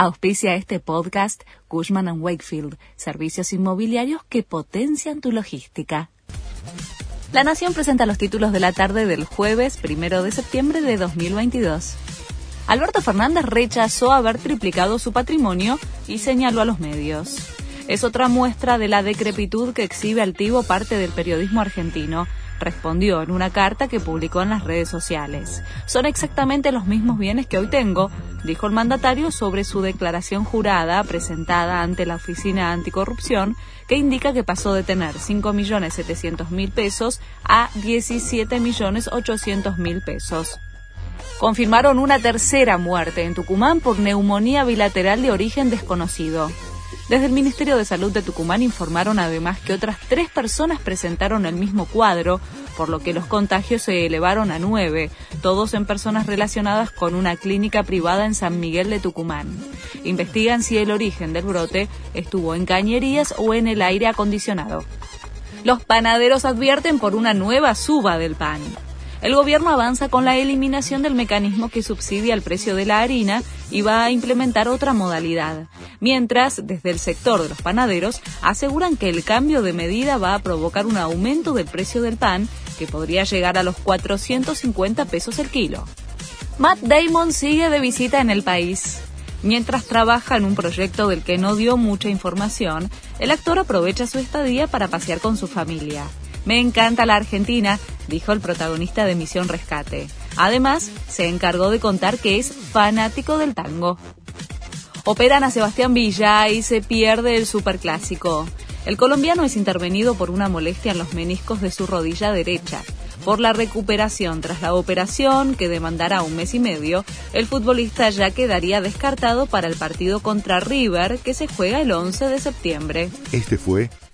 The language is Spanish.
Auspicia este podcast Cushman ⁇ Wakefield, servicios inmobiliarios que potencian tu logística. La Nación presenta los títulos de la tarde del jueves primero de septiembre de 2022. Alberto Fernández rechazó haber triplicado su patrimonio y señaló a los medios. Es otra muestra de la decrepitud que exhibe altivo parte del periodismo argentino respondió en una carta que publicó en las redes sociales. Son exactamente los mismos bienes que hoy tengo, dijo el mandatario sobre su declaración jurada presentada ante la Oficina Anticorrupción, que indica que pasó de tener 5.700.000 pesos a 17.800.000 pesos. Confirmaron una tercera muerte en Tucumán por neumonía bilateral de origen desconocido. Desde el Ministerio de Salud de Tucumán informaron además que otras tres personas presentaron el mismo cuadro, por lo que los contagios se elevaron a nueve, todos en personas relacionadas con una clínica privada en San Miguel de Tucumán. Investigan si el origen del brote estuvo en cañerías o en el aire acondicionado. Los panaderos advierten por una nueva suba del pan. El gobierno avanza con la eliminación del mecanismo que subsidia el precio de la harina y va a implementar otra modalidad. Mientras, desde el sector de los panaderos, aseguran que el cambio de medida va a provocar un aumento del precio del pan que podría llegar a los 450 pesos el kilo. Matt Damon sigue de visita en el país. Mientras trabaja en un proyecto del que no dio mucha información, el actor aprovecha su estadía para pasear con su familia. Me encanta la Argentina, dijo el protagonista de Misión Rescate. Además, se encargó de contar que es fanático del tango. Operan a Sebastián Villa y se pierde el superclásico. El colombiano es intervenido por una molestia en los meniscos de su rodilla derecha. Por la recuperación tras la operación, que demandará un mes y medio, el futbolista ya quedaría descartado para el partido contra River, que se juega el 11 de septiembre. Este fue